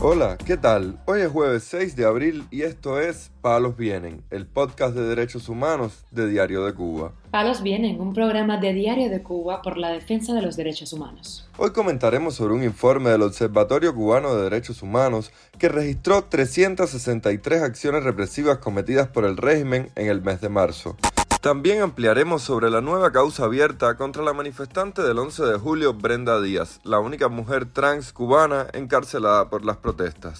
Hola, ¿qué tal? Hoy es jueves 6 de abril y esto es Palos Vienen, el podcast de derechos humanos de Diario de Cuba. Palos Vienen, un programa de Diario de Cuba por la defensa de los derechos humanos. Hoy comentaremos sobre un informe del Observatorio Cubano de Derechos Humanos que registró 363 acciones represivas cometidas por el régimen en el mes de marzo. También ampliaremos sobre la nueva causa abierta contra la manifestante del 11 de julio, Brenda Díaz, la única mujer trans cubana encarcelada por las protestas.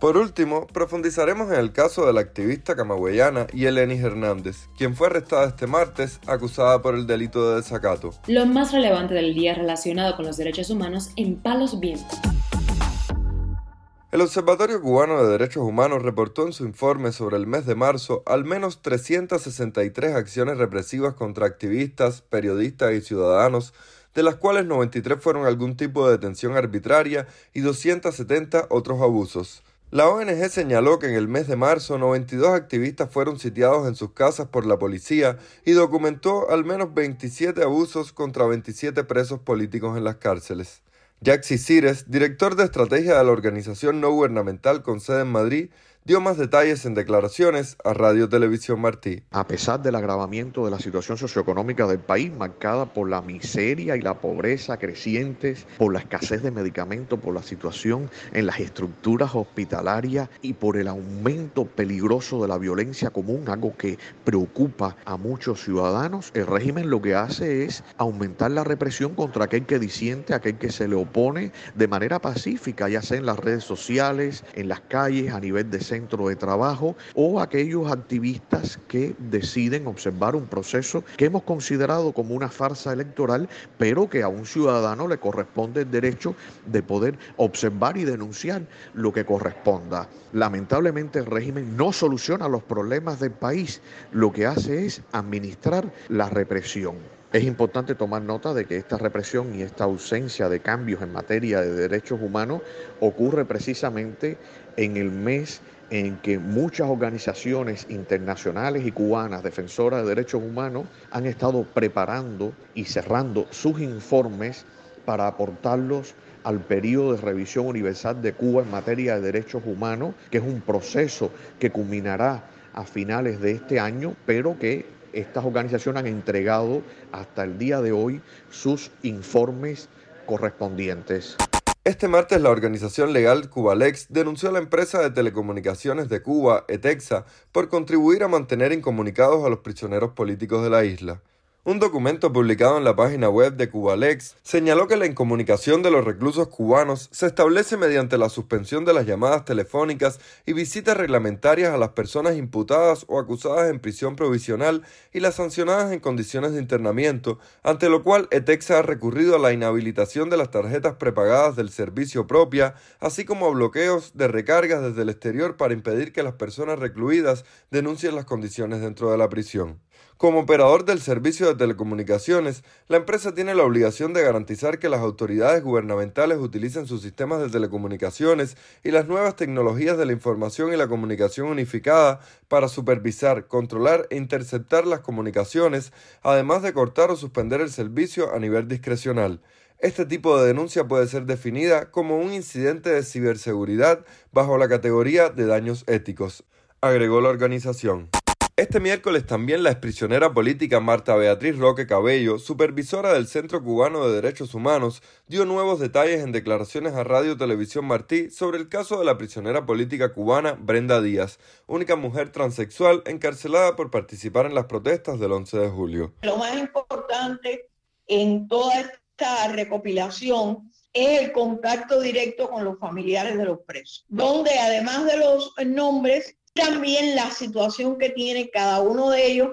Por último, profundizaremos en el caso de la activista camagüeyana Yeleni Hernández, quien fue arrestada este martes acusada por el delito de desacato. Lo más relevante del día relacionado con los derechos humanos en Palos Vientos. El Observatorio Cubano de Derechos Humanos reportó en su informe sobre el mes de marzo al menos 363 acciones represivas contra activistas, periodistas y ciudadanos, de las cuales 93 fueron algún tipo de detención arbitraria y 270 otros abusos. La ONG señaló que en el mes de marzo 92 activistas fueron sitiados en sus casas por la policía y documentó al menos 27 abusos contra 27 presos políticos en las cárceles. Jaxi Cires, director de estrategia de la organización no gubernamental con sede en Madrid, dio más detalles en declaraciones a Radio Televisión Martí. A pesar del agravamiento de la situación socioeconómica del país, marcada por la miseria y la pobreza crecientes, por la escasez de medicamentos, por la situación en las estructuras hospitalarias y por el aumento peligroso de la violencia común, algo que preocupa a muchos ciudadanos, el régimen lo que hace es aumentar la represión contra aquel que disiente, aquel que se le opone de manera pacífica, ya sea en las redes sociales, en las calles, a nivel de centro centro de trabajo o aquellos activistas que deciden observar un proceso que hemos considerado como una farsa electoral, pero que a un ciudadano le corresponde el derecho de poder observar y denunciar lo que corresponda. Lamentablemente el régimen no soluciona los problemas del país, lo que hace es administrar la represión. Es importante tomar nota de que esta represión y esta ausencia de cambios en materia de derechos humanos ocurre precisamente en el mes en que muchas organizaciones internacionales y cubanas defensoras de derechos humanos han estado preparando y cerrando sus informes para aportarlos al periodo de revisión universal de Cuba en materia de derechos humanos, que es un proceso que culminará a finales de este año, pero que estas organizaciones han entregado hasta el día de hoy sus informes correspondientes. Este martes la organización legal Cubalex denunció a la empresa de telecomunicaciones de Cuba, ETEXA, por contribuir a mantener incomunicados a los prisioneros políticos de la isla. Un documento publicado en la página web de Cubalex señaló que la incomunicación de los reclusos cubanos se establece mediante la suspensión de las llamadas telefónicas y visitas reglamentarias a las personas imputadas o acusadas en prisión provisional y las sancionadas en condiciones de internamiento, ante lo cual ETEXA ha recurrido a la inhabilitación de las tarjetas prepagadas del servicio propia, así como a bloqueos de recargas desde el exterior para impedir que las personas recluidas denuncien las condiciones dentro de la prisión. Como operador del servicio de telecomunicaciones, la empresa tiene la obligación de garantizar que las autoridades gubernamentales utilicen sus sistemas de telecomunicaciones y las nuevas tecnologías de la información y la comunicación unificada para supervisar, controlar e interceptar las comunicaciones, además de cortar o suspender el servicio a nivel discrecional. Este tipo de denuncia puede ser definida como un incidente de ciberseguridad bajo la categoría de daños éticos, agregó la organización. Este miércoles también la exprisionera política Marta Beatriz Roque Cabello, supervisora del Centro Cubano de Derechos Humanos, dio nuevos detalles en declaraciones a Radio Televisión Martí sobre el caso de la prisionera política cubana Brenda Díaz, única mujer transexual encarcelada por participar en las protestas del 11 de julio. Lo más importante en toda esta recopilación es el contacto directo con los familiares de los presos, donde además de los nombres también la situación que tiene cada uno de ellos,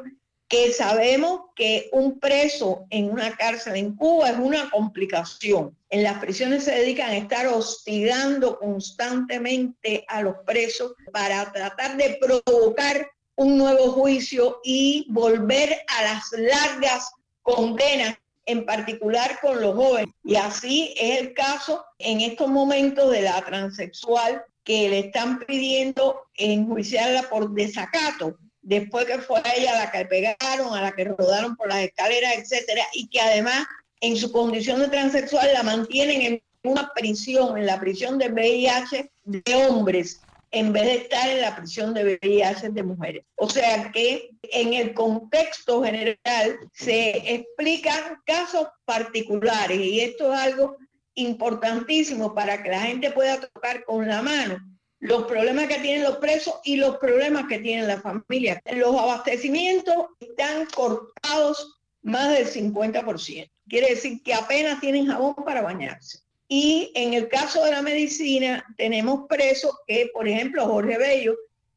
que sabemos que un preso en una cárcel en Cuba es una complicación. En las prisiones se dedican a estar hostigando constantemente a los presos para tratar de provocar un nuevo juicio y volver a las largas condenas en particular con los jóvenes. Y así es el caso en estos momentos de la transexual que le están pidiendo enjuiciarla por desacato, después que fue a ella la que pegaron, a la que rodaron por las escaleras, etcétera, y que además en su condición de transexual la mantienen en una prisión, en la prisión de VIH de hombres, en vez de estar en la prisión de VIH de mujeres. O sea que en el contexto general se explican casos particulares y esto es algo importantísimo para que la gente pueda tocar con la mano los problemas que tienen los presos y los problemas que tienen la familia. Los abastecimientos están cortados más del 50%. Quiere decir que apenas tienen jabón para bañarse. Y en el caso de la medicina, tenemos presos que, por ejemplo, Jorge Bello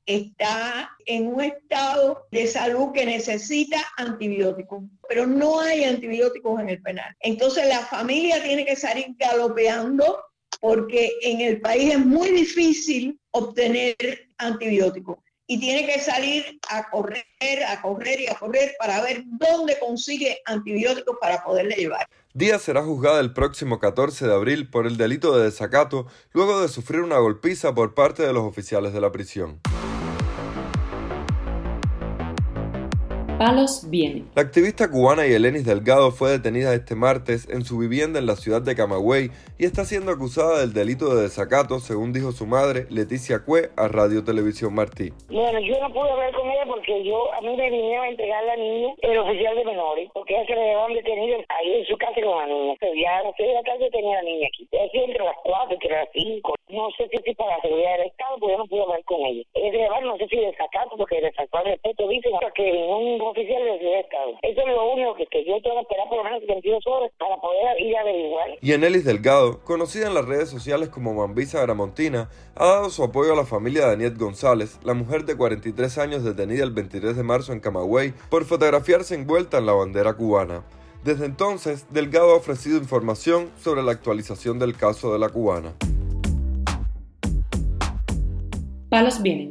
está en un estado de salud que necesita antibióticos, pero no hay antibióticos en el penal. Entonces la familia tiene que salir galopeando porque en el país es muy difícil obtener antibióticos y tiene que salir a correr, a correr y a correr para ver dónde consigue antibióticos para poderle llevar. Díaz será juzgada el próximo 14 de abril por el delito de desacato luego de sufrir una golpiza por parte de los oficiales de la prisión. Palos viene. La activista cubana Yelenis Delgado fue detenida este martes en su vivienda en la ciudad de Camagüey y está siendo acusada del delito de desacato, según dijo su madre, Leticia Cue, a Radio Televisión Martí. Bueno, yo no pude hablar con ella porque yo, a mí me vinieron a entregar la niña el oficial de menores, porque ella se le llevaban detenido ahí en su casa con la niña. O sea, ya a las 6 de la tarde tenía la niña aquí. Decía entre las 4, entre las 5. No sé si es para la seguridad del Estado, porque yo no pude hablar con ella. Es de llevar, no sé si desacato, porque desacato al respeto dice que ningún oficial de Estado. Eso es lo único que, que yo tengo que esperar por lo menos 22 horas para poder ir a averiguar. Y Enelis Delgado, conocida en las redes sociales como Mambisa Gramontina, ha dado su apoyo a la familia de Aniet González, la mujer de 43 años detenida el 23 de marzo en Camagüey por fotografiarse envuelta en la bandera cubana. Desde entonces, Delgado ha ofrecido información sobre la actualización del caso de la cubana. Palos vienen